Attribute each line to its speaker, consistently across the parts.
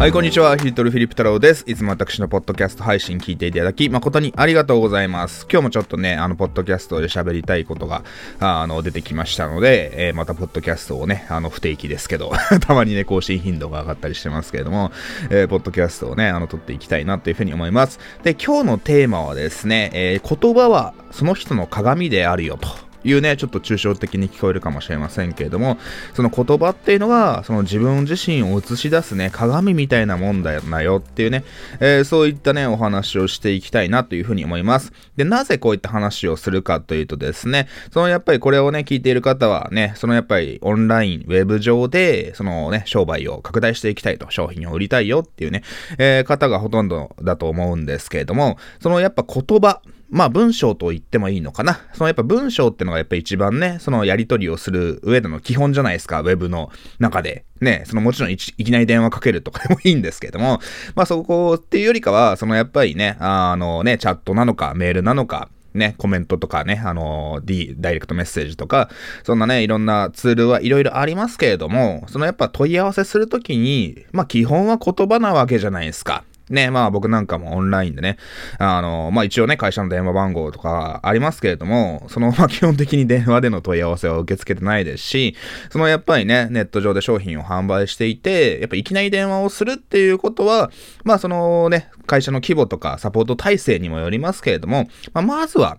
Speaker 1: はい、こんにちは。ヒートルフィリップ太郎です。いつも私のポッドキャスト配信聞いていただき、誠にありがとうございます。今日もちょっとね、あの、ポッドキャストで喋りたいことが、あの、出てきましたので、えー、またポッドキャストをね、あの、不定期ですけど、たまにね、更新頻度が上がったりしてますけれども、えー、ポッドキャストをね、あの、撮っていきたいなというふうに思います。で、今日のテーマはですね、えー、言葉はその人の鏡であるよと。いうね、ちょっと抽象的に聞こえるかもしれませんけれども、その言葉っていうのが、その自分自身を映し出すね、鏡みたいなもんだよっていうね、えー、そういったね、お話をしていきたいなというふうに思います。で、なぜこういった話をするかというとですね、そのやっぱりこれをね、聞いている方はね、そのやっぱりオンライン、ウェブ上で、そのね、商売を拡大していきたいと、商品を売りたいよっていうね、えー、方がほとんどだと思うんですけれども、そのやっぱ言葉、まあ文章と言ってもいいのかな。そのやっぱ文章ってのがやっぱ一番ね、そのやり取りをする上での基本じゃないですか、ウェブの中で。ね、そのもちろんいきなり電話かけるとかでもいいんですけども、まあそこっていうよりかは、そのやっぱりね、あのね、チャットなのか、メールなのか、ね、コメントとかね、あの、D、ダイレクトメッセージとか、そんなね、いろんなツールはいろいろありますけれども、そのやっぱ問い合わせするときに、まあ基本は言葉なわけじゃないですか。ね、まあ僕なんかもオンラインでね、あの、まあ一応ね、会社の電話番号とかありますけれども、その、まあ基本的に電話での問い合わせは受け付けてないですし、そのやっぱりね、ネット上で商品を販売していて、やっぱいきなり電話をするっていうことは、まあそのね、会社の規模とかサポート体制にもよりますけれども、まあまずは、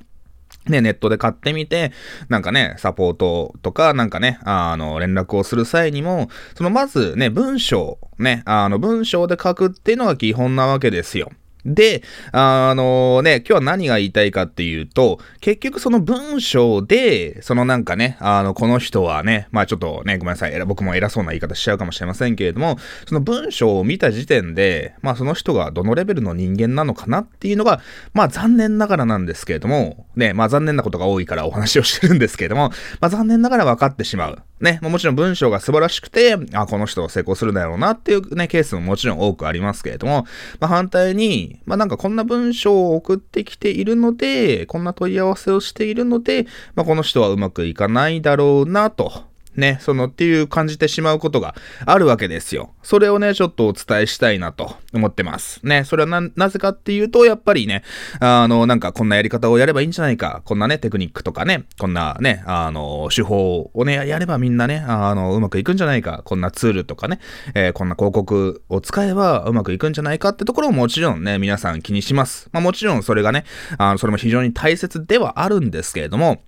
Speaker 1: ね、ネットで買ってみて、なんかね、サポートとか、なんかね、あの、連絡をする際にも、そのまずね、文章、ね、あの、文章で書くっていうのが基本なわけですよ。で、あのね、今日は何が言いたいかっていうと、結局その文章で、そのなんかね、あの、この人はね、まあちょっとね、ごめんなさい、僕も偉そうな言い方しちゃうかもしれませんけれども、その文章を見た時点で、まあその人がどのレベルの人間なのかなっていうのが、まあ残念ながらなんですけれども、ね、まあ残念なことが多いからお話をしてるんですけれども、まあ残念ながら分かってしまう。ね、もちろん文章が素晴らしくて、あ、この人は成功するだろうなっていうね、ケースももちろん多くありますけれども、まあ反対に、まあなんかこんな文章を送ってきているので、こんな問い合わせをしているので、まあこの人はうまくいかないだろうなと。ね、そのっていう感じてしまうことがあるわけですよ。それをね、ちょっとお伝えしたいなと思ってます。ね、それはな、なぜかっていうと、やっぱりね、あの、なんかこんなやり方をやればいいんじゃないか、こんなね、テクニックとかね、こんなね、あの、手法をね、やればみんなね、あの、うまくいくんじゃないか、こんなツールとかね、えー、こんな広告を使えばうまくいくんじゃないかってところももちろんね、皆さん気にします。まあもちろんそれがね、あの、それも非常に大切ではあるんですけれども、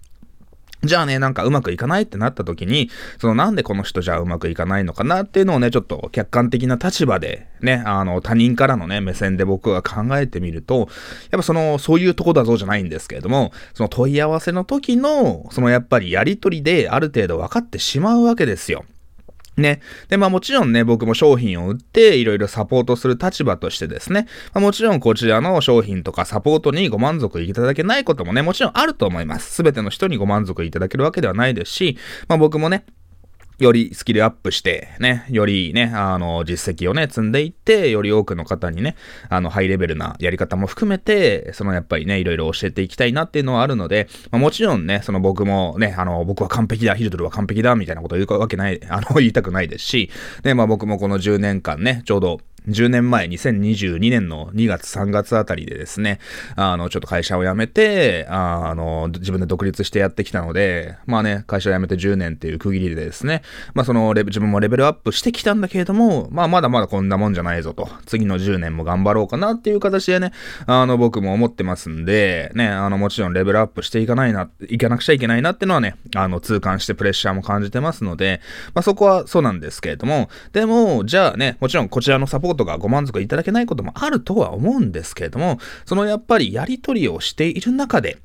Speaker 1: じゃあね、なんかうまくいかないってなった時に、そのなんでこの人じゃうまくいかないのかなっていうのをね、ちょっと客観的な立場でね、あの他人からのね、目線で僕が考えてみると、やっぱその、そういうとこだぞじゃないんですけれども、その問い合わせの時の、そのやっぱりやりとりである程度分かってしまうわけですよ。ね。で、まあもちろんね、僕も商品を売っていろいろサポートする立場としてですね、まあ、もちろんこちらの商品とかサポートにご満足いただけないこともね、もちろんあると思います。すべての人にご満足いただけるわけではないですし、まあ僕もね、よりスキルアップして、ね、よりね、あの、実績をね、積んでいって、より多くの方にね、あの、ハイレベルなやり方も含めて、そのやっぱりね、いろいろ教えていきたいなっていうのはあるので、まあ、もちろんね、その僕もね、あの、僕は完璧だ、ヒルドルは完璧だ、みたいなこと言うわけない、あの、言いたくないですし、ね、まあ僕もこの10年間ね、ちょうど、10年前、2022年の2月3月あたりでですね、あの、ちょっと会社を辞めて、あの、自分で独立してやってきたので、まあね、会社を辞めて10年っていう区切りでですね、まあその自分もレベルアップしてきたんだけれども、まあまだまだこんなもんじゃないぞと、次の10年も頑張ろうかなっていう形でね、あの、僕も思ってますんで、ね、あの、もちろんレベルアップしていかないな、いかなくちゃいけないなっていうのはね、あの、痛感してプレッシャーも感じてますので、まあそこはそうなんですけれども、でも、じゃあね、もちろんこちらのサポートことがご満足いただけないこともあるとは思うんですけれども、そのやっぱりやり取りをしている中で、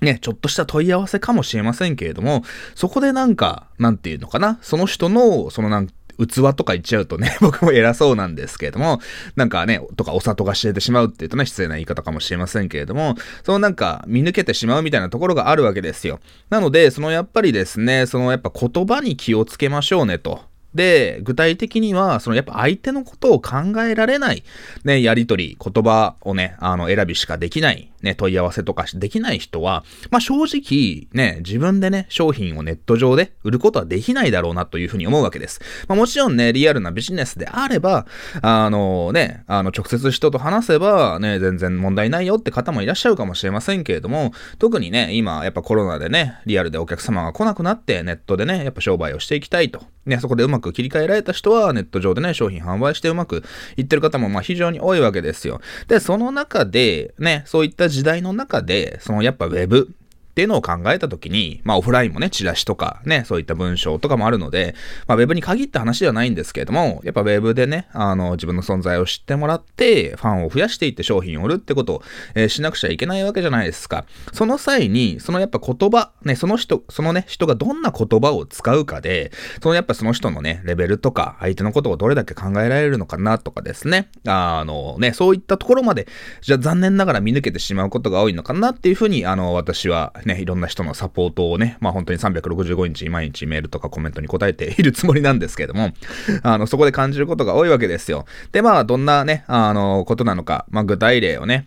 Speaker 1: ね、ちょっとした問い合わせかもしれませんけれども、そこでなんか、なんていうのかな、その人の、そのなん器とか言っちゃうとね、僕も偉そうなんですけれども、なんかね、とかお里が知れてしまうって言うとね、失礼な言い方かもしれませんけれども、そのなんか見抜けてしまうみたいなところがあるわけですよ。なので、そのやっぱりですね、そのやっぱ言葉に気をつけましょうねと。で、具体的には、そのやっぱ相手のことを考えられない、ね、やりとり、言葉をね、あの、選びしかできない、ね、問い合わせとかできない人は、まあ正直、ね、自分でね、商品をネット上で売ることはできないだろうなというふうに思うわけです。まあもちろんね、リアルなビジネスであれば、あのね、あの、直接人と話せば、ね、全然問題ないよって方もいらっしゃるかもしれませんけれども、特にね、今、やっぱコロナでね、リアルでお客様が来なくなって、ネットでね、やっぱ商売をしていきたいと。ね、そこでうまく切り替えられた人は、ネット上でね、商品販売してうまくいってる方も、まあ非常に多いわけですよ。で、その中で、ね、そういった時代の中で、そのやっぱ Web、っていうのを考えたときに、まあオフラインもね、チラシとかね、そういった文章とかもあるので、まあウェブに限った話ではないんですけれども、やっぱウェブでね、あの、自分の存在を知ってもらって、ファンを増やしていって商品を売るってことを、えー、しなくちゃいけないわけじゃないですか。その際に、そのやっぱ言葉、ね、その人、そのね、人がどんな言葉を使うかで、そのやっぱその人のね、レベルとか、相手のことをどれだけ考えられるのかなとかですね、あのね、そういったところまで、じゃあ残念ながら見抜けてしまうことが多いのかなっていうふうに、あの、私はね、いろんな人のサポートをね、まあ本当に365日毎日メールとかコメントに答えて いるつもりなんですけども、あの、そこで感じることが多いわけですよ。で、まあどんなね、あの、ことなのか、まあ具体例をね、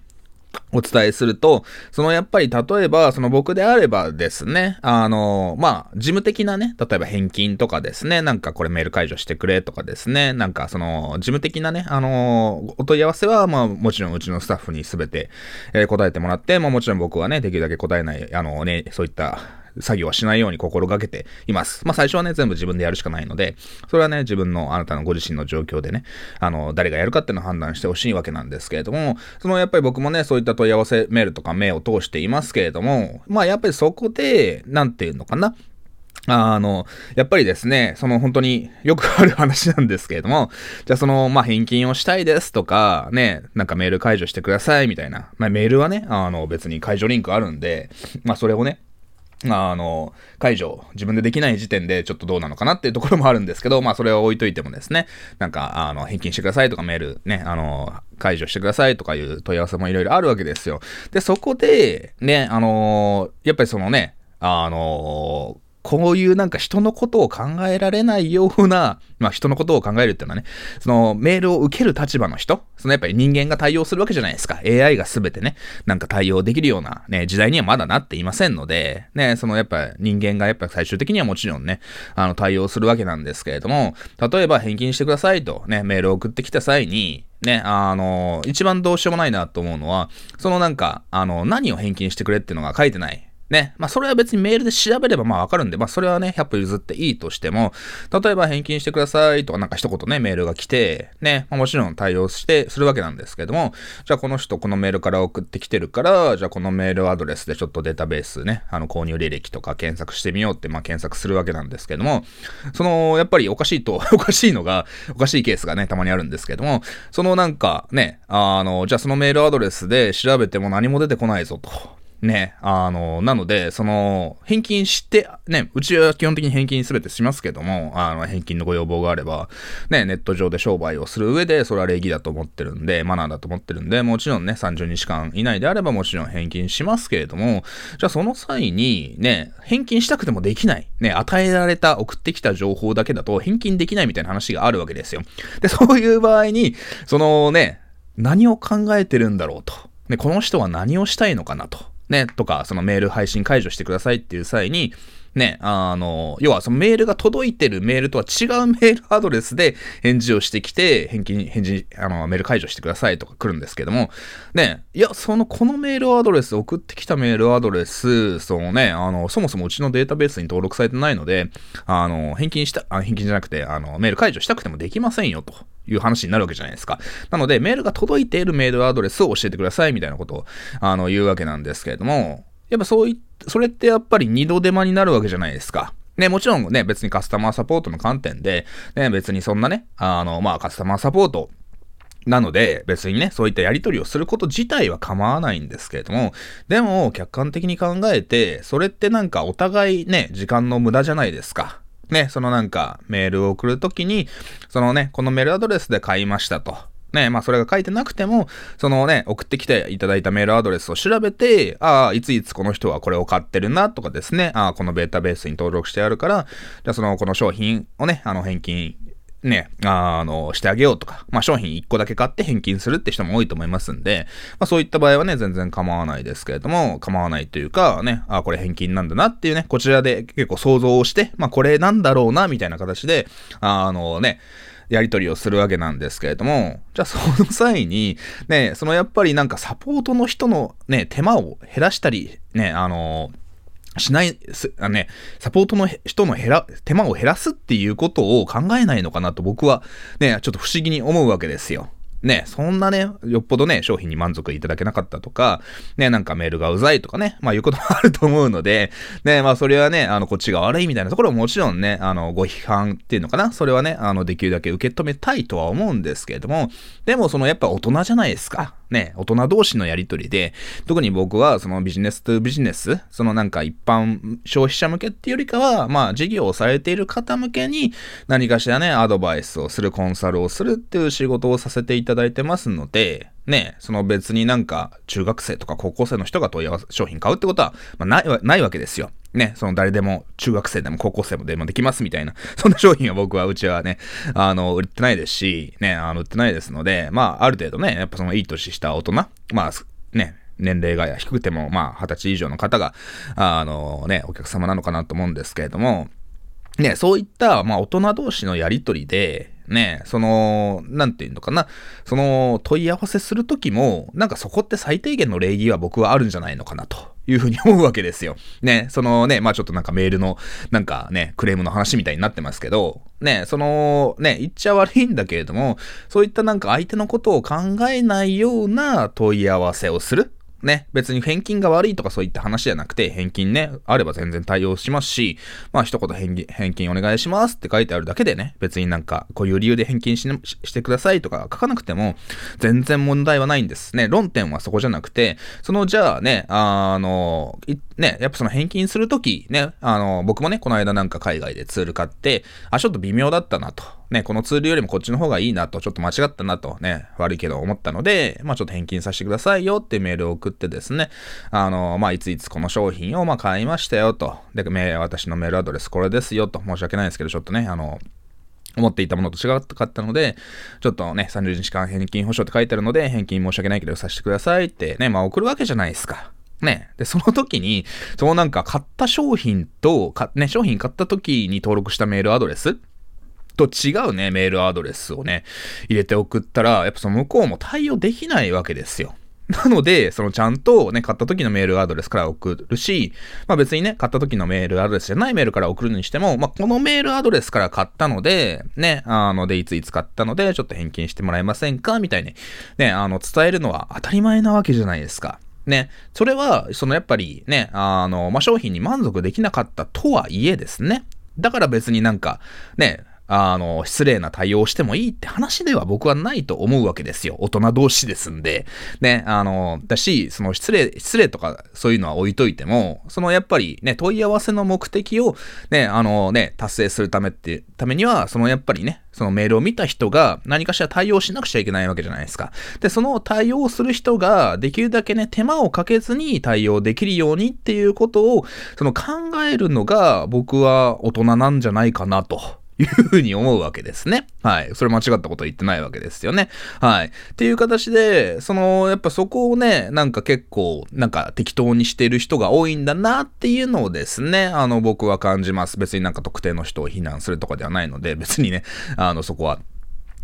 Speaker 1: お伝えすると、そのやっぱり例えば、その僕であればですね、あの、まあ、事務的なね、例えば返金とかですね、なんかこれメール解除してくれとかですね、なんかその、事務的なね、あの、お問い合わせは、まあ、もちろんうちのスタッフにすべて、えー、答えてもらって、まあもちろん僕はね、できるだけ答えない、あのね、そういった作業はしないように心がけています。まあ最初はね、全部自分でやるしかないので、それはね、自分のあなたのご自身の状況でね、あの、誰がやるかっていうのを判断してほしいわけなんですけれども、そのやっぱり僕もね、そういった問い合わせメールとか目を通していますけれども、まあやっぱりそこで、なんていうのかな、あの、やっぱりですね、その本当によくある話なんですけれども、じゃあその、まあ、返金をしたいですとか、ね、なんかメール解除してくださいみたいな。まあ、メールはね、あの、別に解除リンクあるんで、まあ、それをね、あの、解除、自分でできない時点でちょっとどうなのかなっていうところもあるんですけど、まあそれを置いといてもですね、なんか、あの、返金してくださいとかメールね、あの、解除してくださいとかいう問い合わせもいろいろあるわけですよ。で、そこで、ね、あの、やっぱりそのね、あの、こういうなんか人のことを考えられないような、まあ人のことを考えるっていうのはね、そのメールを受ける立場の人、そのやっぱり人間が対応するわけじゃないですか。AI が全てね、なんか対応できるようなね、時代にはまだなっていませんので、ね、そのやっぱ人間がやっぱ最終的にはもちろんね、あの対応するわけなんですけれども、例えば返金してくださいとね、メールを送ってきた際に、ね、あの、一番どうしようもないなと思うのは、そのなんか、あの、何を返金してくれっていうのが書いてない。ね。まあ、それは別にメールで調べればまあわかるんで、まあ、それはね、100歩譲っていいとしても、例えば返金してくださいとかなんか一言ね、メールが来て、ね、まあ、もちろん対応して、するわけなんですけども、じゃあこの人このメールから送ってきてるから、じゃあこのメールアドレスでちょっとデータベースね、あの、購入履歴とか検索してみようって、まあ、検索するわけなんですけども、その、やっぱりおかしいと、おかしいのが、おかしいケースがね、たまにあるんですけども、そのなんかね、あの、じゃあそのメールアドレスで調べても何も出てこないぞと。ね、あの、なので、その、返金して、ね、うちは基本的に返金すべてしますけども、あの、返金のご要望があれば、ね、ネット上で商売をする上で、それは礼儀だと思ってるんで、マナーだと思ってるんで、もちろんね、30日間以内であればもちろん返金しますけれども、じゃあその際に、ね、返金したくてもできない。ね、与えられた、送ってきた情報だけだと返金できないみたいな話があるわけですよ。で、そういう場合に、そのね、何を考えてるんだろうと。ね、この人は何をしたいのかなと。ね、とか、そのメール配信解除してくださいっていう際に、ね、あの、要はそのメールが届いてるメールとは違うメールアドレスで返事をしてきて、返金、返事、あの、メール解除してくださいとか来るんですけども、ね、いや、その、このメールアドレス、送ってきたメールアドレス、そのね、あの、そもそもうちのデータベースに登録されてないので、あの、返金した、あ返金じゃなくて、あの、メール解除したくてもできませんよと。いう話になるわけじゃないですか。なので、メールが届いているメールアドレスを教えてくださいみたいなことを、あの、言うわけなんですけれども、やっぱそういそれってやっぱり二度手間になるわけじゃないですか。ね、もちろんね、別にカスタマーサポートの観点で、ね、別にそんなね、あの、まあ、カスタマーサポートなので、別にね、そういったやり取りをすること自体は構わないんですけれども、でも、客観的に考えて、それってなんかお互いね、時間の無駄じゃないですか。ね、そのなんか、メールを送るときに、そのね、このメールアドレスで買いましたと。ね、まあそれが書いてなくても、そのね、送ってきていただいたメールアドレスを調べて、ああ、いついつこの人はこれを買ってるなとかですね、ああ、このベータベースに登録してあるから、じゃあその、この商品をね、あの返金ね、あの、してあげようとか、まあ商品1個だけ買って返金するって人も多いと思いますんで、まあそういった場合はね、全然構わないですけれども、構わないというか、ね、あ、これ返金なんだなっていうね、こちらで結構想像をして、まあこれなんだろうな、みたいな形で、あのね、やり取りをするわけなんですけれども、じゃあその際に、ね、そのやっぱりなんかサポートの人のね、手間を減らしたり、ね、あのしない、すあね、サポートの人の減ら、手間を減らすっていうことを考えないのかなと僕はね、ちょっと不思議に思うわけですよ。ね、そんなね、よっぽどね、商品に満足いただけなかったとか、ね、なんかメールがうざいとかね、まあいうこともあると思うので、ね、まあそれはね、あの、こっちが悪いみたいなところももちろんね、あの、ご批判っていうのかな、それはね、あの、できるだけ受け止めたいとは思うんですけれども、でもそのやっぱ大人じゃないですか。ね、大人同士のやりとりで、特に僕はそのビジネスとビジネス、そのなんか一般消費者向けっていうよりかは、まあ事業をされている方向けに何かしらね、アドバイスをする、コンサルをするっていう仕事をさせていたただいてますので、ね、その別になんか中学生とか高校生の人が問い合わせ、商品買うってことは、まあ、ない、ないわけですよ。ね、その誰でも中学生でも高校生でもできますみたいな、そんな商品は僕はうちはね、あの、売ってないですし、ね、あの、売ってないですので、まあ、ある程度ね、やっぱそのいい年した大人、まあ、ね、年齢が低くても、まあ、二十歳以上の方が、あのね、お客様なのかなと思うんですけれども、ね、そういった、まあ、大人同士のやりとりで、ね、その、なんていうのかな、その問い合わせするときも、なんかそこって最低限の礼儀は僕はあるんじゃないのかなと。いうふうに思うわけですよ。ね、そのね、まあちょっとなんかメールの、なんかね、クレームの話みたいになってますけど、ね、その、ね、言っちゃ悪いんだけれども、そういったなんか相手のことを考えないような問い合わせをする。ね、別に返金が悪いとかそういった話じゃなくて、返金ね、あれば全然対応しますし、まあ一言返返金お願いしますって書いてあるだけでね、別になんかこういう理由で返金し,、ね、してくださいとか書かなくても全然問題はないんですね。論点はそこじゃなくて、そのじゃあね、あの、ね、やっぱその返金するときね、あの、僕もね、この間なんか海外でツール買って、あ、ちょっと微妙だったなと。ね、このツールよりもこっちの方がいいなと、ちょっと間違ったなとね、悪いけど思ったので、まあちょっと返金させてくださいよってメールを送ってですね、あの、まあいついつこの商品をまあ買いましたよと。で、私のメールアドレスこれですよと。申し訳ないですけど、ちょっとね、あの、思っていたものと違かったので、ちょっとね、30日間返金保証って書いてあるので、返金申し訳ないけどさせてくださいってね、まあ送るわけじゃないですか。ね。で、その時に、そのなんか買った商品と、ね、商品買った時に登録したメールアドレスと違うね、メールアドレスをね、入れて送ったら、やっぱその向こうも対応できないわけですよ。なので、そのちゃんとね、買った時のメールアドレスから送るし、まあ別にね、買った時のメールアドレスじゃないメールから送るにしても、まあこのメールアドレスから買ったので、ね、あので、いついつ買ったので、ちょっと返金してもらえませんか？みたいに、ね、あの、伝えるのは当たり前なわけじゃないですか。ね、それは、そのやっぱりね、あの、まあ、商品に満足できなかったとはいえですね。だから別になんか、ね、あの、失礼な対応をしてもいいって話では僕はないと思うわけですよ。大人同士ですんで。ね、あの、だし、その失礼、失礼とかそういうのは置いといても、そのやっぱりね、問い合わせの目的をね、あのね、達成するためって、ためには、そのやっぱりね、そのメールを見た人が何かしら対応しなくちゃいけないわけじゃないですか。で、その対応する人ができるだけね、手間をかけずに対応できるようにっていうことを、その考えるのが僕は大人なんじゃないかなと。いうふうに思うわけですね。はい。それ間違ったこと言ってないわけですよね。はい。っていう形で、その、やっぱそこをね、なんか結構、なんか適当にしてる人が多いんだなっていうのをですね、あの、僕は感じます。別になんか特定の人を非難するとかではないので、別にね、あの、そこは、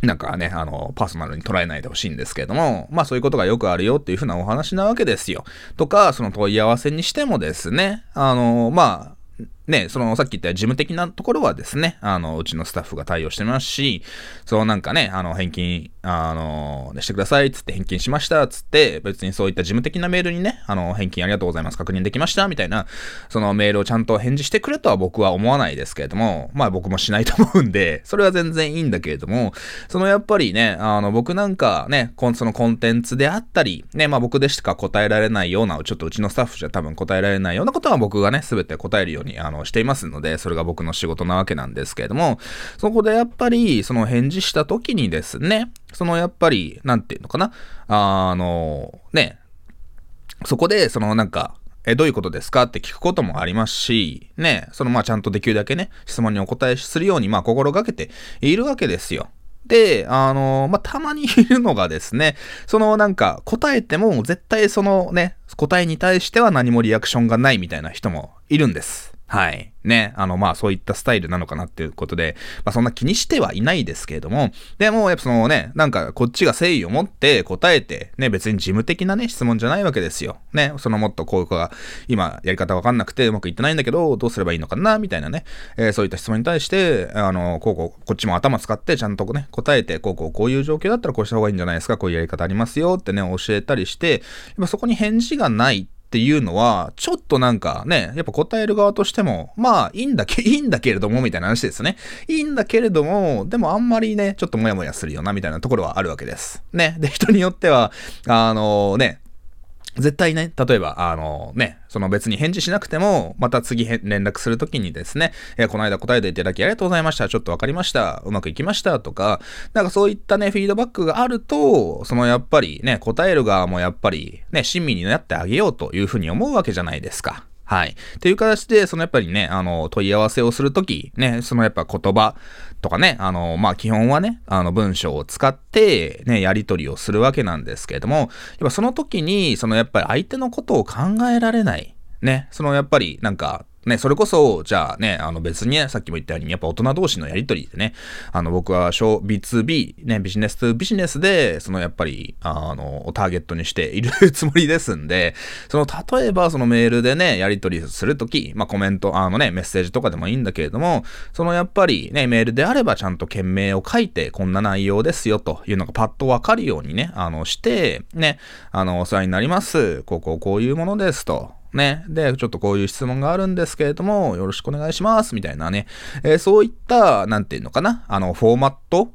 Speaker 1: なんかね、あの、パーソナルに捉えないでほしいんですけれども、まあそういうことがよくあるよっていうふうなお話なわけですよ。とか、その問い合わせにしてもですね、あの、まあ、ね、そのさっき言った事務的なところはですね、あの、うちのスタッフが対応してますし、そのなんかね、あの、返金、あの、してください、つって返金しました、つって、別にそういった事務的なメールにね、あの、返金ありがとうございます、確認できました、みたいな、そのメールをちゃんと返事してくれとは僕は思わないですけれども、まあ僕もしないと思うんで、それは全然いいんだけれども、そのやっぱりね、あの、僕なんかね、そのコンテンツであったり、ね、まあ僕でしか答えられないような、ちょっとうちのスタッフじゃ多分答えられないようなことは僕がね、すべて答えるように、あの、の、していますので、それが僕の仕事なわけなんですけれども、そこでやっぱり、その返事した時にですね、そのやっぱり、なんていうのかな、あの、ね、そこで、そのなんか、え、どういうことですかって聞くこともありますし、ね、そのまあちゃんとできるだけね、質問にお答えするようにまあ心がけているわけですよ。で、あのまあ、たまにいるのがですね、そのなんか答えても絶対そのね、答えに対しては何もリアクションがないみたいな人もいるんです。はい。ね。あの、まあ、そういったスタイルなのかなっていうことで、まあ、そんな気にしてはいないですけれども、でも、やっぱそのね、なんか、こっちが誠意を持って答えて、ね、別に事務的なね、質問じゃないわけですよ。ね。そのもっとこういう子が、今、やり方わかんなくてうまくいってないんだけど、どうすればいいのかな、みたいなね、えー、そういった質問に対して、あの、こうこう、こっちも頭使って、ちゃんとね、答えて、こうこう、こういう状況だったらこうした方がいいんじゃないですか、こういうやり方ありますよってね、教えたりして、やっぱそこに返事がないってっていうのは、ちょっとなんかね、やっぱ答える側としても、まあいいんだけ、いいんだけれども、みたいな話ですね。いいんだけれども、でもあんまりね、ちょっとモヤモヤするよな、みたいなところはあるわけです。ね。で、人によっては、あのね、絶対ね、例えば、あのね、その別に返事しなくても、また次連絡するときにですね、えー、この間答えていただきありがとうございました。ちょっとわかりました。うまくいきましたとか、なんかそういったね、フィードバックがあると、そのやっぱりね、答える側もやっぱりね、親身になってあげようというふうに思うわけじゃないですか。はい。という形で、そのやっぱりね、あの、問い合わせをするとき、ね、そのやっぱ言葉とかね、あの、まあ、基本はね、あの、文章を使って、ね、やり取りをするわけなんですけれども、やっぱその時に、そのやっぱり相手のことを考えられない。ね、そのやっぱりなんか、ね、それこそ、じゃあね、あの別にね、さっきも言ったように、やっぱ大人同士のやりとりでね、あの僕は小 B2B、ね、ビジネス2ビジネスで、そのやっぱり、あの、ターゲットにしているつもりですんで、その例えばそのメールでね、やりとりするとき、まあコメント、あのね、メッセージとかでもいいんだけれども、そのやっぱりね、メールであればちゃんと件名を書いて、こんな内容ですよというのがパッとわかるようにね、あの、して、ね、あの、お世話になります。こうこうこういうものですと。ね。で、ちょっとこういう質問があるんですけれども、よろしくお願いします。みたいなね。えー、そういった、なんていうのかな。あの、フォーマット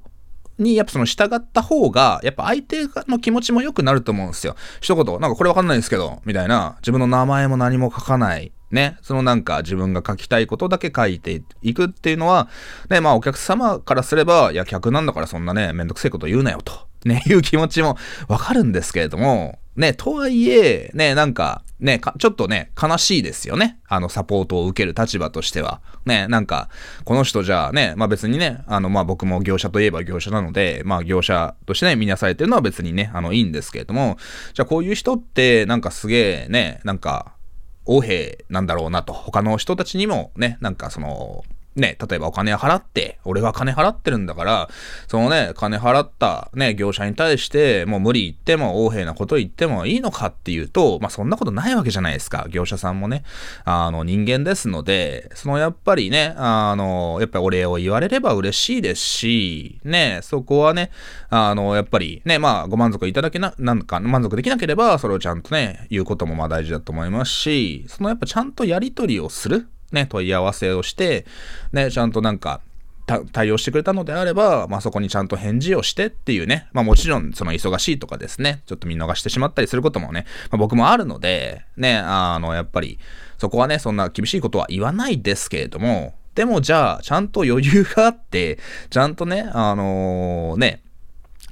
Speaker 1: に、やっぱその従った方が、やっぱ相手の気持ちも良くなると思うんですよ。一言、なんかこれわかんないんですけど、みたいな。自分の名前も何も書かない。ね。そのなんか自分が書きたいことだけ書いていくっていうのは、ね、まあお客様からすれば、いや、客なんだからそんなね、めんどくせえこと言うなよと。ね、いう気持ちもわかるんですけれども、ね、とはいえ、ね、なんか、ね、ちょっとね、悲しいですよね。あの、サポートを受ける立場としては。ね、なんか、この人じゃあね、まあ別にね、あの、まあ僕も業者といえば業者なので、まあ業者としてね、見なされてるのは別にね、あの、いいんですけれども、じゃあこういう人って、なんかすげえね、なんか、横兵なんだろうなと、他の人たちにもね、なんかその、ね、例えばお金払って、俺は金払ってるんだから、そのね、金払ったね、業者に対して、もう無理言っても、横柄なこと言ってもいいのかっていうと、まあそんなことないわけじゃないですか。業者さんもね、あの人間ですので、そのやっぱりね、あの、やっぱりお礼を言われれば嬉しいですし、ね、そこはね、あの、やっぱりね、まあご満足いただけな、なんか満足できなければ、それをちゃんとね、言うこともまあ大事だと思いますし、そのやっぱちゃんとやりとりをする。ね、問い合わせをして、ね、ちゃんとなんか、対応してくれたのであれば、まあ、そこにちゃんと返事をしてっていうね、まあ、もちろんその忙しいとかですね、ちょっと見逃してしまったりすることもね、まあ、僕もあるので、ね、あの、やっぱり、そこはね、そんな厳しいことは言わないですけれども、でもじゃあ、ちゃんと余裕があって、ちゃんとね、あのー、ね、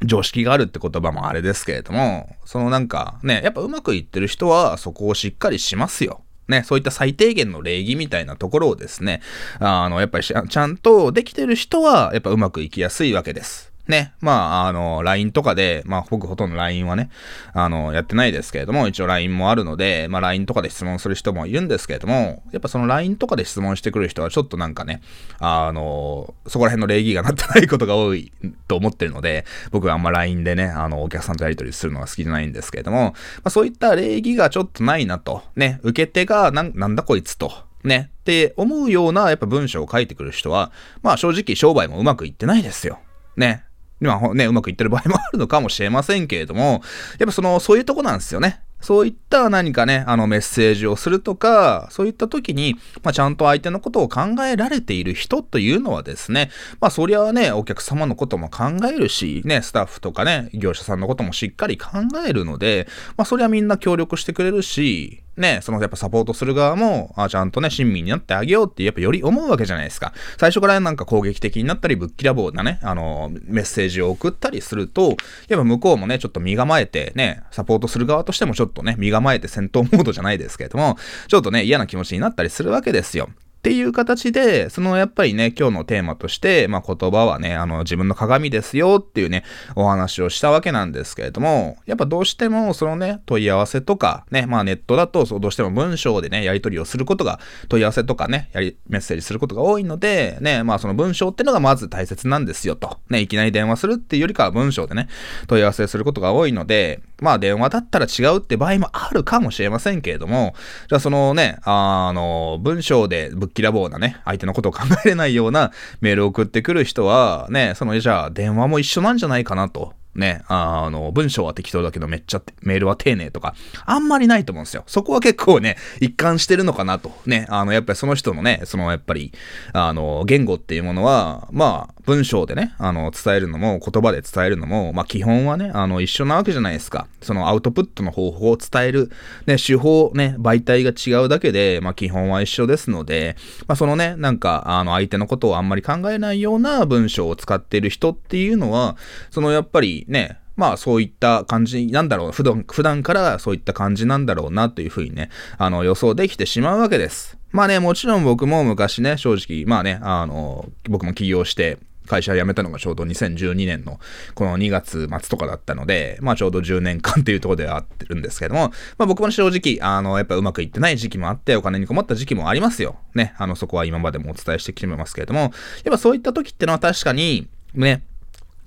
Speaker 1: 常識があるって言葉もあれですけれども、そのなんかね、やっぱうまくいってる人はそこをしっかりしますよ。ね、そういった最低限の礼儀みたいなところをですね、あの、やっぱりちゃんとできてる人は、やっぱうまくいきやすいわけです。ね。まあ、あの、LINE とかで、まあ、僕ほとんど LINE はね、あの、やってないですけれども、一応 LINE もあるので、まあ、LINE とかで質問する人もいるんですけれども、やっぱその LINE とかで質問してくる人はちょっとなんかね、あの、そこら辺の礼儀がなってないことが多いと思ってるので、僕はあんま LINE でね、あの、お客さんとやり取りするのが好きじゃないんですけれども、まあ、そういった礼儀がちょっとないなと、ね、受け手がな、なんだこいつと、ね、って思うようなやっぱ文章を書いてくる人は、まあ正直商売もうまくいってないですよ。ね。まあね、うまくいってる場合もあるのかもしれませんけれども、やっぱその、そういうとこなんですよね。そういった何かね、あのメッセージをするとか、そういった時に、まあ、ちゃんと相手のことを考えられている人というのはですね、まあそりゃあね、お客様のことも考えるし、ね、スタッフとかね、業者さんのこともしっかり考えるので、まあそりゃみんな協力してくれるし、ね、そのやっぱサポートする側も、あちゃんとね、親身になってあげようってやっぱより思うわけじゃないですか。最初からなんか攻撃的になったり、ぶっきらぼうなね、あの、メッセージを送ったりすると、やっぱ向こうもね、ちょっと身構えてね、サポートする側としてもちょっとね、身構えて戦闘モードじゃないですけれども、ちょっとね、嫌な気持ちになったりするわけですよ。っていう形で、そのやっぱりね、今日のテーマとして、まあ言葉はね、あの自分の鏡ですよっていうね、お話をしたわけなんですけれども、やっぱどうしてもそのね、問い合わせとか、ね、まあネットだとそうどうしても文章でね、やり取りをすることが、問い合わせとかね、やり、メッセージすることが多いので、ね、まあその文章ってのがまず大切なんですよと。ね、いきなり電話するっていうよりかは文章でね、問い合わせすることが多いので、まあ電話だったら違うって場合もあるかもしれませんけれども、じゃあそのね、あの、文章でぶっきらぼうなね、相手のことを考えれないようなメールを送ってくる人は、ね、その、じゃあ電話も一緒なんじゃないかなと。ね、あの、文章は適当だけどめっちゃメールは丁寧とか、あんまりないと思うんですよ。そこは結構ね、一貫してるのかなと。ね、あの、やっぱりその人のね、そのやっぱり、あの、言語っていうものは、まあ、文章でね、あの、伝えるのも、言葉で伝えるのも、まあ、基本はね、あの、一緒なわけじゃないですか。そのアウトプットの方法を伝える、ね、手法、ね、媒体が違うだけで、まあ、基本は一緒ですので、まあ、そのね、なんか、あの、相手のことをあんまり考えないような文章を使っている人っていうのは、そのやっぱりね、まあそういった感じなんだろう、普段、普段からそういった感じなんだろうなというふうにね、あの予想できてしまうわけです。まあね、もちろん僕も昔ね、正直、まあね、あの、僕も起業して、会社辞めたのがちょうど2012年のこの2月末とかだったので、まあちょうど10年間っていうところではあってるんですけども、まあ僕も正直、あの、やっぱうまくいってない時期もあって、お金に困った時期もありますよ。ね、あの、そこは今までもお伝えしてきてますけれども、やっぱそういった時ってのは確かに、ね、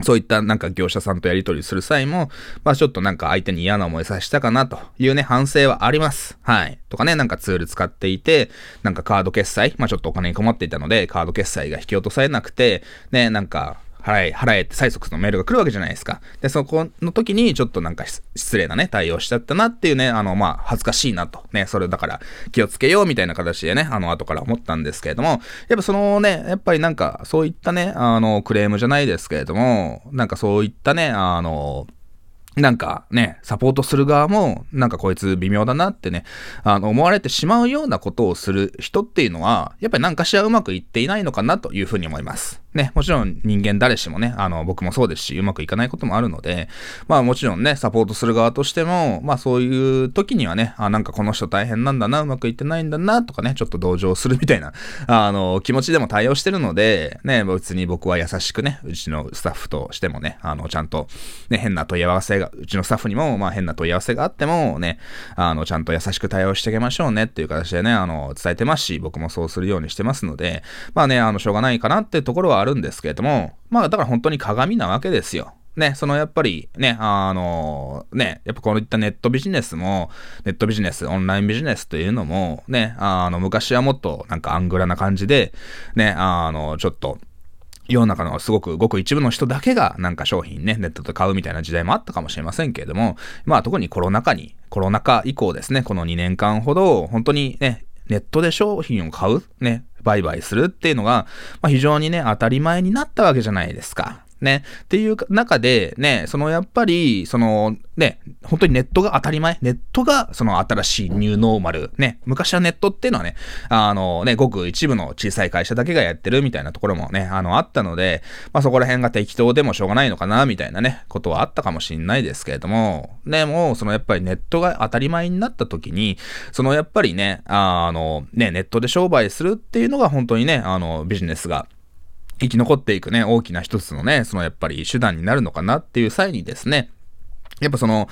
Speaker 1: そういったなんか業者さんとやり取りする際も、まあちょっとなんか相手に嫌な思いさせたかなというね、反省はあります。はい。とかね、なんかツール使っていて、なんかカード決済、まあちょっとお金に困っていたので、カード決済が引き落とされなくて、ね、なんか払え、払えって催促のメールが来るわけじゃないですか。で、そこの時にちょっとなんか失礼なね、対応しちゃったなっていうね、あの、まあ、恥ずかしいなと。ね、それだから気をつけようみたいな形でね、あの、後から思ったんですけれども、やっぱそのね、やっぱりなんか、そういったね、あの、クレームじゃないですけれども、なんかそういったね、あの、なんかね、サポートする側も、なんかこいつ微妙だなってね、あの、思われてしまうようなことをする人っていうのは、やっぱり何かしらうまくいっていないのかなというふうに思います。ね、もちろん人間誰しもね、あの、僕もそうですし、うまくいかないこともあるので、まあもちろんね、サポートする側としても、まあそういう時にはね、あ、なんかこの人大変なんだな、うまくいってないんだな、とかね、ちょっと同情するみたいな、あの、気持ちでも対応してるので、ね、別に僕は優しくね、うちのスタッフとしてもね、あの、ちゃんと、ね、変な問い合わせが、うちのスタッフにも、まあ変な問い合わせがあっても、ね、あの、ちゃんと優しく対応してあげましょうねっていう形でね、あの、伝えてますし、僕もそうするようにしてますので、まあね、あの、しょうがないかなってところはあるるんですけれども、まあだから本当に鏡なわけですよ。ね、そのやっぱりね、あの、ね、やっぱこういったネットビジネスも、ネットビジネス、オンラインビジネスというのも、ね、あの、昔はもっとなんかアングラな感じで、ね、あの、ちょっと、世の中のすごくごく一部の人だけがなんか商品ね、ネットで買うみたいな時代もあったかもしれませんけれども、まあ特にコロナ禍に、コロナ禍以降ですね、この2年間ほど、本当にね、ネットで商品を買う、ね、売買するっていうのが、まあ、非常にね、当たり前になったわけじゃないですか。ね。っていう中で、ね、そのやっぱり、その、ね、本当にネットが当たり前。ネットがその新しいニューノーマル。ね。昔はネットっていうのはね、あのね、ごく一部の小さい会社だけがやってるみたいなところもね、あの、あったので、まあそこら辺が適当でもしょうがないのかな、みたいなね、ことはあったかもしんないですけれども、ね、もそのやっぱりネットが当たり前になった時に、そのやっぱりね、あの、ね、ネットで商売するっていうのが本当にね、あの、ビジネスが生き残っていくね、大きな一つのね、そのやっぱり手段になるのかなっていう際にですね、やっぱその、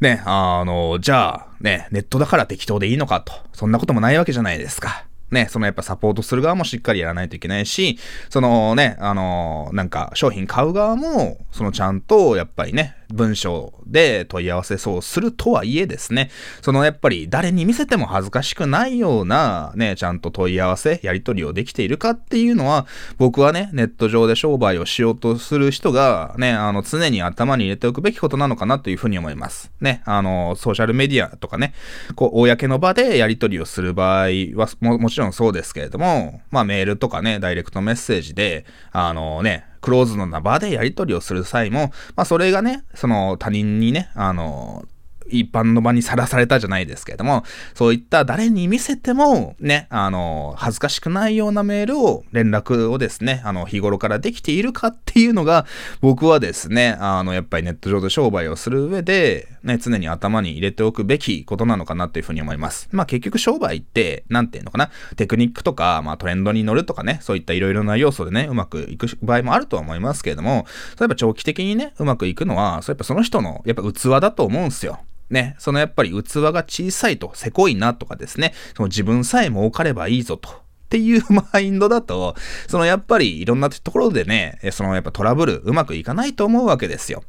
Speaker 1: ね、あの、じゃあ、ね、ネットだから適当でいいのかと。そんなこともないわけじゃないですか。ね、そのやっぱサポートする側もしっかりやらないといけないし、そのね、あの、なんか商品買う側も、そのちゃんとやっぱりね、文章で問い合わせそうするとはいえですね、そのやっぱり誰に見せても恥ずかしくないようなね、ちゃんと問い合わせ、やり取りをできているかっていうのは、僕はね、ネット上で商売をしようとする人がね、あの、常に頭に入れておくべきことなのかなというふうに思います。ね、あの、ソーシャルメディアとかね、こう、公の場でやり取りをする場合はも、もちろんそうですけれども、まあメールとかね、ダイレクトメッセージで、あのね、クローズドな場でやり取りをする際も、まあそれがね、その他人にね、あの、一般の場にさらされたじゃないですけれども、そういった誰に見せても、ね、あの、恥ずかしくないようなメールを、連絡をですね、あの、日頃からできているかっていうのが、僕はですね、あの、やっぱりネット上で商売をする上で、ね、常に頭に入れておくべきことなのかなというふうに思います。まあ結局商売って、なんていうのかな、テクニックとか、まあトレンドに乗るとかね、そういったいろいろな要素でね、うまくいく場合もあるとは思いますけれども、例えば長期的にね、うまくいくのは、そうやっぱその人の、やっぱ器だと思うんですよ。ね、そのやっぱり器が小さいと、せこいなとかですね、その自分さえ儲かればいいぞと。っていう マインドだと、そのやっぱりいろんなところでね、そのやっぱトラブルうまくいかないと思うわけですよ。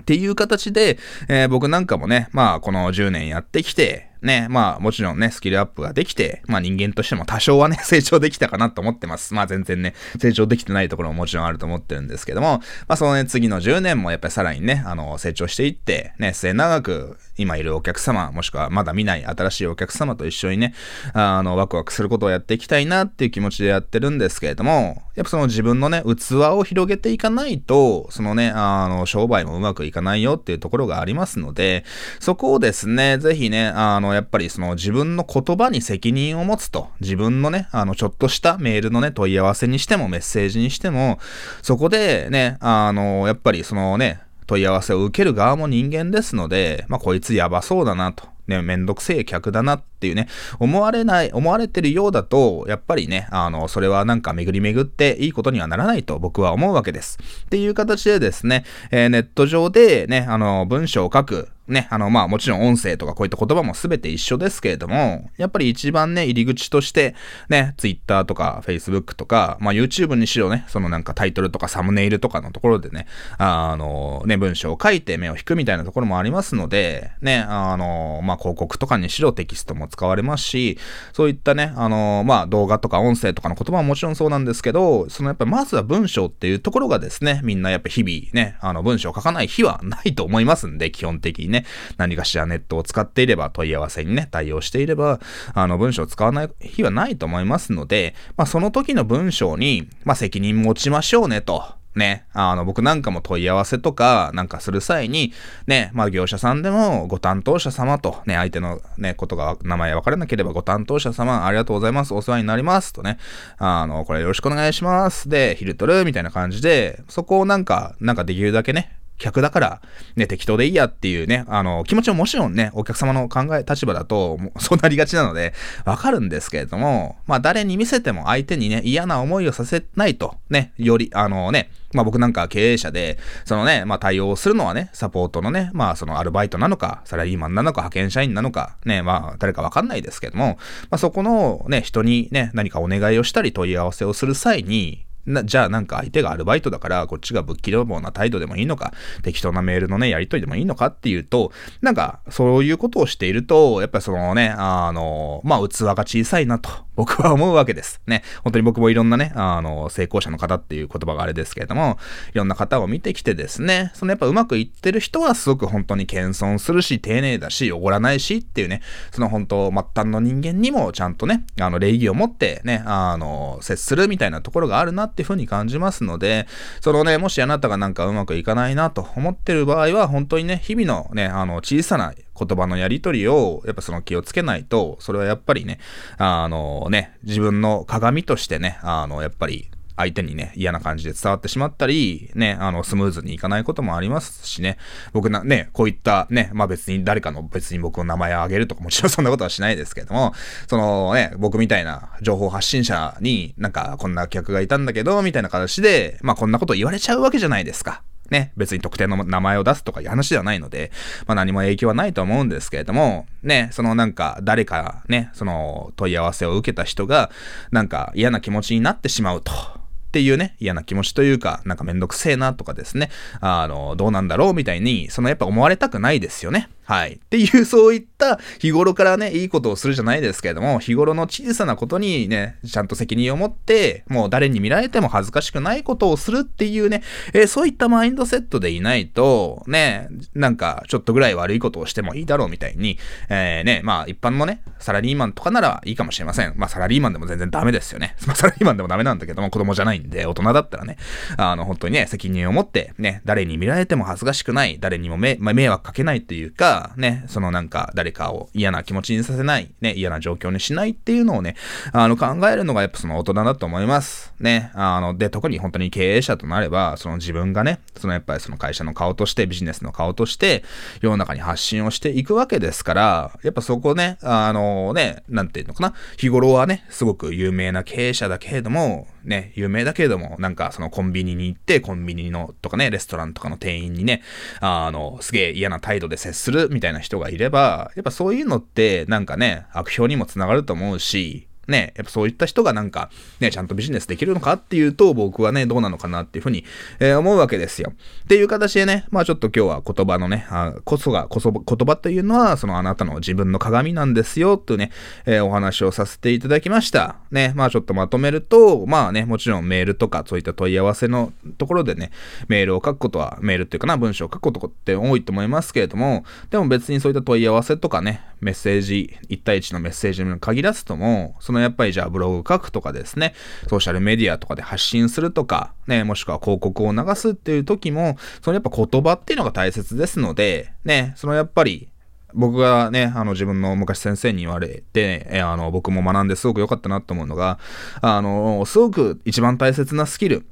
Speaker 1: っていう形で、えー、僕なんかもね、まあこの10年やってきて、ね、まあもちろんね、スキルアップができて、まあ人間としても多少はね、成長できたかなと思ってます。まあ全然ね、成長できてないところももちろんあると思ってるんですけども、まあそのね、次の10年もやっぱりさらにね、あの、成長していって、ね、末長く今いるお客様、もしくはまだ見ない新しいお客様と一緒にね、あの、ワクワクすることをやっていきたいなっていう気持ちでやってるんですけれども、やっぱその自分のね、器を広げていかないと、そのね、あの、商売もうまくいかないよっていうところがありますので、そこをですね、ぜひね、あの、やっぱりその自分の言葉に責任を持つと、自分のね、あの、ちょっとしたメールのね、問い合わせにしてもメッセージにしても、そこでね、あの、やっぱりそのね、問い合わせを受ける側も人間ですので、まあ、こいつやばそうだなと。ね、めんどくせえ客だなっっていうね、思われない、思われてるようだと、やっぱりね、あの、それはなんか巡り巡っていいことにはならないと僕は思うわけです。っていう形でですね、えー、ネット上でね、あの、文章を書く、ね、あの、まあもちろん音声とかこういった言葉も全て一緒ですけれども、やっぱり一番ね、入り口として、ね、Twitter とか Facebook とか、まあ YouTube にしろね、そのなんかタイトルとかサムネイルとかのところでね、あの、ね、文章を書いて目を引くみたいなところもありますので、ね、あの、まあ広告とかにしろテキストも使われますし、そういったね、あの、まあ動画とか音声とかの言葉はもちろんそうなんですけど、そのやっぱりまずは文章っていうところがですね、みんなやっぱ日々ね、あの文章を書かない日はないと思いますんで、基本的にね。何かしらネットを使っていれば、問い合わせにね、対応していれば、あの、文章を使わない日はないと思いますので、まあ、その時の文章に、まあ、責任持ちましょうねと。ね、あの、僕なんかも問い合わせとかなんかする際に、ね、まあ業者さんでもご担当者様と、ね、相手のね、ことが、名前分からなければご担当者様、ありがとうございます、お世話になりますとね、あの、これよろしくお願いします。で、ヒルトルみたいな感じで、そこをなんか、なんかできるだけね、客だから、ね、適当でいいやっていうね、あの、気持ちももちろんね、お客様の考え、立場だと、そうなりがちなので、わかるんですけれども、まあ、誰に見せても相手にね、嫌な思いをさせないと、ね、より、あのね、まあ僕なんか経営者で、そのね、まあ対応するのはね、サポートのね、まあそのアルバイトなのか、サラリーマンなのか、派遣社員なのか、ね、まあ誰かわかんないですけども、まあそこのね、人にね、何かお願いをしたり問い合わせをする際に、な、じゃあなんか相手がアルバイトだから、こっちがぶっきらぼうな態度でもいいのか、適当なメールのね、やりとりでもいいのかっていうと、なんか、そういうことをしていると、やっぱそのね、あの、まあ、器が小さいなと。僕は思うわけです。ね。本当に僕もいろんなね、あの、成功者の方っていう言葉があれですけれども、いろんな方を見てきてですね、そのやっぱうまくいってる人はすごく本当に謙遜するし、丁寧だし、おごらないしっていうね、その本当、末端の人間にもちゃんとね、あの、礼儀を持ってね、あの、接するみたいなところがあるなっていうふうに感じますので、そのね、もしあなたがなんかうまくいかないなと思ってる場合は、本当にね、日々のね、あの、小さな言葉のやりとりを、やっぱその気をつけないと、それはやっぱりね、あのね、自分の鏡としてね、あの、やっぱり、相手にね、嫌な感じで伝わってしまったり、ね、あの、スムーズにいかないこともありますしね、僕な、ね、こういったね、まあ別に誰かの別に僕の名前を挙げるとかもちろんそんなことはしないですけども、そのね、僕みたいな情報発信者になんかこんな客がいたんだけど、みたいな形で、まあこんなこと言われちゃうわけじゃないですか。ね、別に特定の名前を出すとかいう話ではないので、まあ何も影響はないと思うんですけれども、ね、そのなんか誰かね、その問い合わせを受けた人が、なんか嫌な気持ちになってしまうと。っていうね、嫌な気持ちというか、なんかめんどくせえなとかですね、あの、どうなんだろうみたいに、そのやっぱ思われたくないですよね。はい。っていう、そういった日頃からね、いいことをするじゃないですけれども、日頃の小さなことにね、ちゃんと責任を持って、もう誰に見られても恥ずかしくないことをするっていうね、えー、そういったマインドセットでいないと、ね、なんか、ちょっとぐらい悪いことをしてもいいだろうみたいに、えー、ね、まあ、一般のね、サラリーマンとかならいいかもしれません。まあ、サラリーマンでも全然ダメですよね。まあ、サラリーマンでもダメなんだけども、子供じゃないんで、大人だったらね、あの、本当にね、責任を持って、ね、誰に見られても恥ずかしくない、誰にも迷惑かけないというか、か、ね、そのなんか誰かを嫌な気持ちにさせない、ね、嫌な状況にしないっていうのをね、あの考えるのがやっぱその大人だと思います。ね、あの、で、特に本当に経営者となれば、その自分がね、そのやっぱりその会社の顔として、ビジネスの顔として、世の中に発信をしていくわけですから、やっぱそこね、あのね、なんていうのかな、日頃はね、すごく有名な経営者だけれども、ね、有名だけれども、なんかそのコンビニに行って、コンビニのとかね、レストランとかの店員にね、あの、すげえ嫌な態度で接するみたいな人がいれば、やっぱそういうのって、なんかね、悪評にもつながると思うし、ね、やっぱそういった人がなんか、ね、ちゃんとビジネスできるのかっていうと、僕はね、どうなのかなっていうふうに、えー、思うわけですよ。っていう形でね、まあちょっと今日は言葉のね、あこそが、こそ、言葉というのは、そのあなたの自分の鏡なんですよ、というね、えー、お話をさせていただきました。ね、まあちょっとまとめると、まあね、もちろんメールとかそういった問い合わせのところでね、メールを書くことは、メールっていうかな、文章を書くことって多いと思いますけれども、でも別にそういった問い合わせとかね、メッセージ、1対1のメッセージに限らずとも、そのやっぱりじゃあブログ書くとかですね、ソーシャルメディアとかで発信するとか、ね、もしくは広告を流すっていう時も、そのやっぱ言葉っていうのが大切ですので、ね、そのやっぱり、僕がね、あの自分の昔先生に言われて、えあの僕も学んですごく良かったなと思うのが、あの、すごく一番大切なスキル、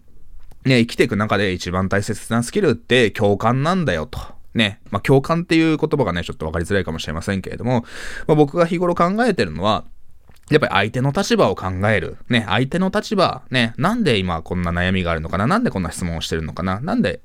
Speaker 1: ね、生きていく中で一番大切なスキルって共感なんだよと。ね、まあ、共感っていう言葉がね、ちょっと分かりづらいかもしれませんけれども、まあ、僕が日頃考えてるのは、やっぱり相手の立場を考える。ね、相手の立場、ね、なんで今こんな悩みがあるのかな？なんでこんな質問をしてるのかな？なんで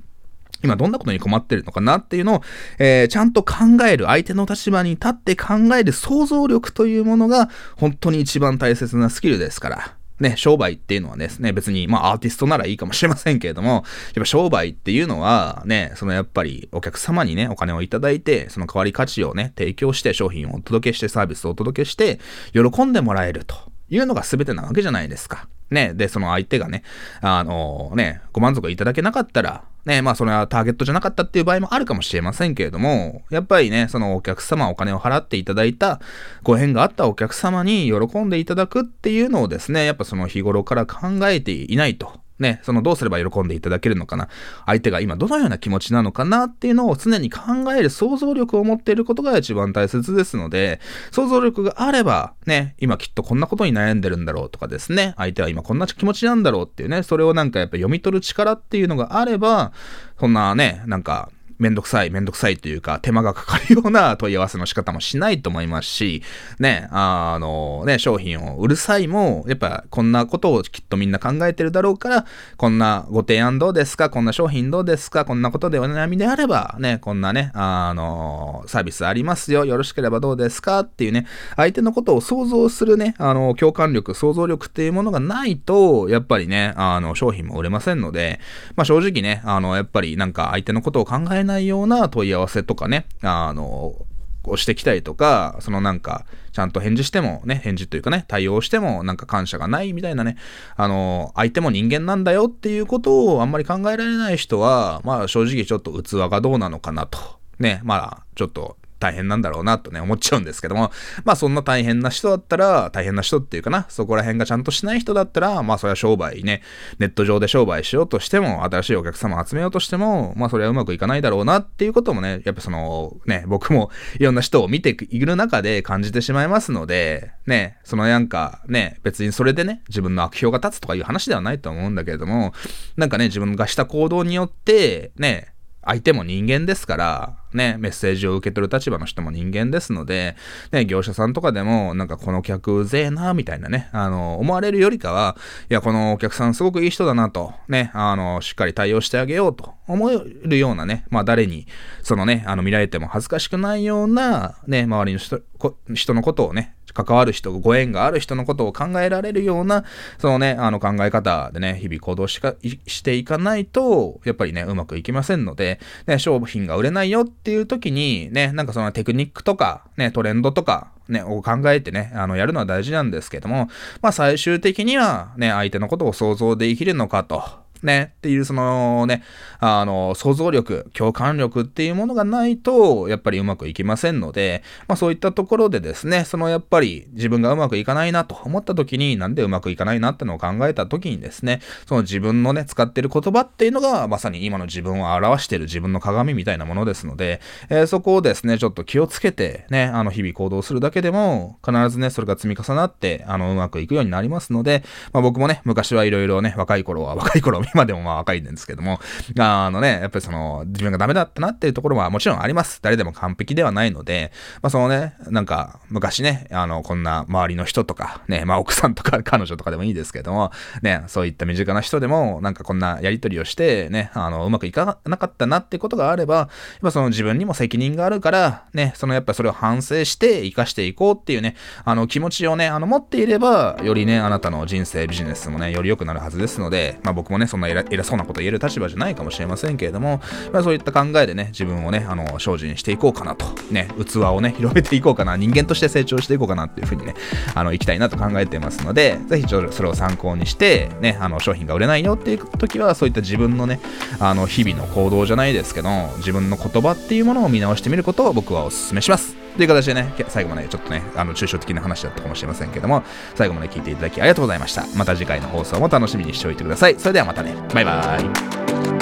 Speaker 1: 今どんなことに困ってるのかなっていうのを、えー、ちゃんと考える、相手の立場に立って考える想像力というものが本当に一番大切なスキルですから。ね、商売っていうのはですね、別に、まあアーティストならいいかもしれませんけれども、やっぱ商売っていうのは、ね、そのやっぱりお客様にね、お金をいただいて、その代わり価値をね、提供して商品をお届けしてサービスをお届けして、喜んでもらえるというのが全てなわけじゃないですか。ね、で、その相手がね、あのー、ね、ご満足いただけなかったら、ね、まあそれはターゲットじゃなかったっていう場合もあるかもしれませんけれども、やっぱりね、そのお客様お金を払っていただいたご縁があったお客様に喜んでいただくっていうのをですね、やっぱその日頃から考えていないと。ね、そのどうすれば喜んでいただけるのかな、相手が今どのような気持ちなのかなっていうのを常に考える想像力を持っていることが一番大切ですので、想像力があれば、ね、今きっとこんなことに悩んでるんだろうとかですね、相手は今こんな気持ちなんだろうっていうね、それをなんかやっぱ読み取る力っていうのがあれば、そんなね、なんかめんどくさい、めんどくさいというか、手間がかかるような問い合わせの仕方もしないと思いますし、ね、あの、ね、商品を売る際も、やっぱこんなことをきっとみんな考えてるだろうから、こんなご提案どうですかこんな商品どうですかこんなことでお悩みであれば、ね、こんなね、あの、サービスありますよ。よろしければどうですかっていうね、相手のことを想像するね、あの、共感力、想像力っていうものがないと、やっぱりね、あの、商品も売れませんので、まあ正直ね、あの、やっぱりなんか相手のことを考えないような問い合わせとかね、あの、をしてきたりとか、そのなんか、ちゃんと返事してもね、返事というかね、対応してもなんか感謝がないみたいなね、あの、相手も人間なんだよっていうことをあんまり考えられない人は、まあ正直ちょっと器がどうなのかなと。ね、まあちょっと大変なんだろうなとね、思っちゃうんですけども、まあそんな大変な人だったら、大変な人っていうかな、そこら辺がちゃんとしない人だったら、まあそれは商売ね、ネット上で商売しようとしても、新しいお客様を集めようとしても、まあそれはうまくいかないだろうなっていうこともね、やっぱその、ね、僕もいろんな人を見ている中で感じてしまいますので、ね、そのなんかね、別にそれでね、自分の悪評が立つとかいう話ではないと思うんだけれども、なんかね、自分がした行動によって、ね、相手も人間ですから、ね、メッセージを受け取る立場の人も人間ですので、ね、業者さんとかでも、なんかこの客うぜえな、みたいなね、あの、思われるよりかは、いや、このお客さんすごくいい人だなと、ね、あの、しっかり対応してあげようと思えるようなね、まあ誰に、そのね、あの、見られても恥ずかしくないような、ね、周りの人人のことをね、関わる人、ご縁がある人のことを考えられるような、そのね、あの考え方でね、日々行動しかしていかないと、やっぱりね、うまくいきませんので、ね、商品が売れないよっていう時に、ね、なんかそのテクニックとか、ね、トレンドとか、ね、を考えてね、あの、やるのは大事なんですけども、まあ最終的にはね、相手のことを想像できるのかと。ね、っていうそのね、あの、想像力、共感力っていうものがないと、やっぱりうまくいきませんので、まあそういったところでですね、そのやっぱり自分がうまくいかないなと思った時に、なんでうまくいかないなってのを考えた時にですね、その自分のね、使ってる言葉っていうのが、まさに今の自分を表している自分の鏡みたいなものですので、えー、そこをですね、ちょっと気をつけて、ね、あの、日々行動するだけでも、必ずね、それが積み重なって、あの、うまくいくようになりますので、まあ僕もね、昔はいろいろね、若い頃は、若い頃、今でもまあ若いんですけども、あのね、やっぱりその、自分がダメだったなっていうところはもちろんあります。誰でも完璧ではないので、まあそのね、なんか、昔ね、あの、こんな周りの人とか、ね、まあ奥さんとか 彼女とかでもいいですけども、ね、そういった身近な人でも、なんかこんなやりとりをして、ね、あの、うまくいかなかったなってことがあれば、やっぱその自分にも責任があるから、ね、そのやっぱそれを反省して生かしていこうっていうね、あの気持ちをね、あの持っていれば、よりね、あなたの人生、ビジネスもね、より良くなるはずですので、まあ僕もね、そんな偉そうなこと言える立場じゃないかもしれませんけれども、まあそういった考えでね、自分をね、あの、精進していこうかなと、ね、器をね、広めていこうかな、人間として成長していこうかなっていうふうにね、あの、行きたいなと考えてますので、ぜひちょそれを参考にして、ね、あの、商品が売れないよっていう時は、そういった自分のね、あの、日々の行動じゃないですけど、自分の言葉っていうものを見直してみることを僕はお勧めします。という形でね、最後までちょっとね、あの、抽象的な話だったかもしれませんけども、最後まで聞いていただきありがとうございました。また次回の放送も楽しみにしておいてください。それではまたね。バイバーイ。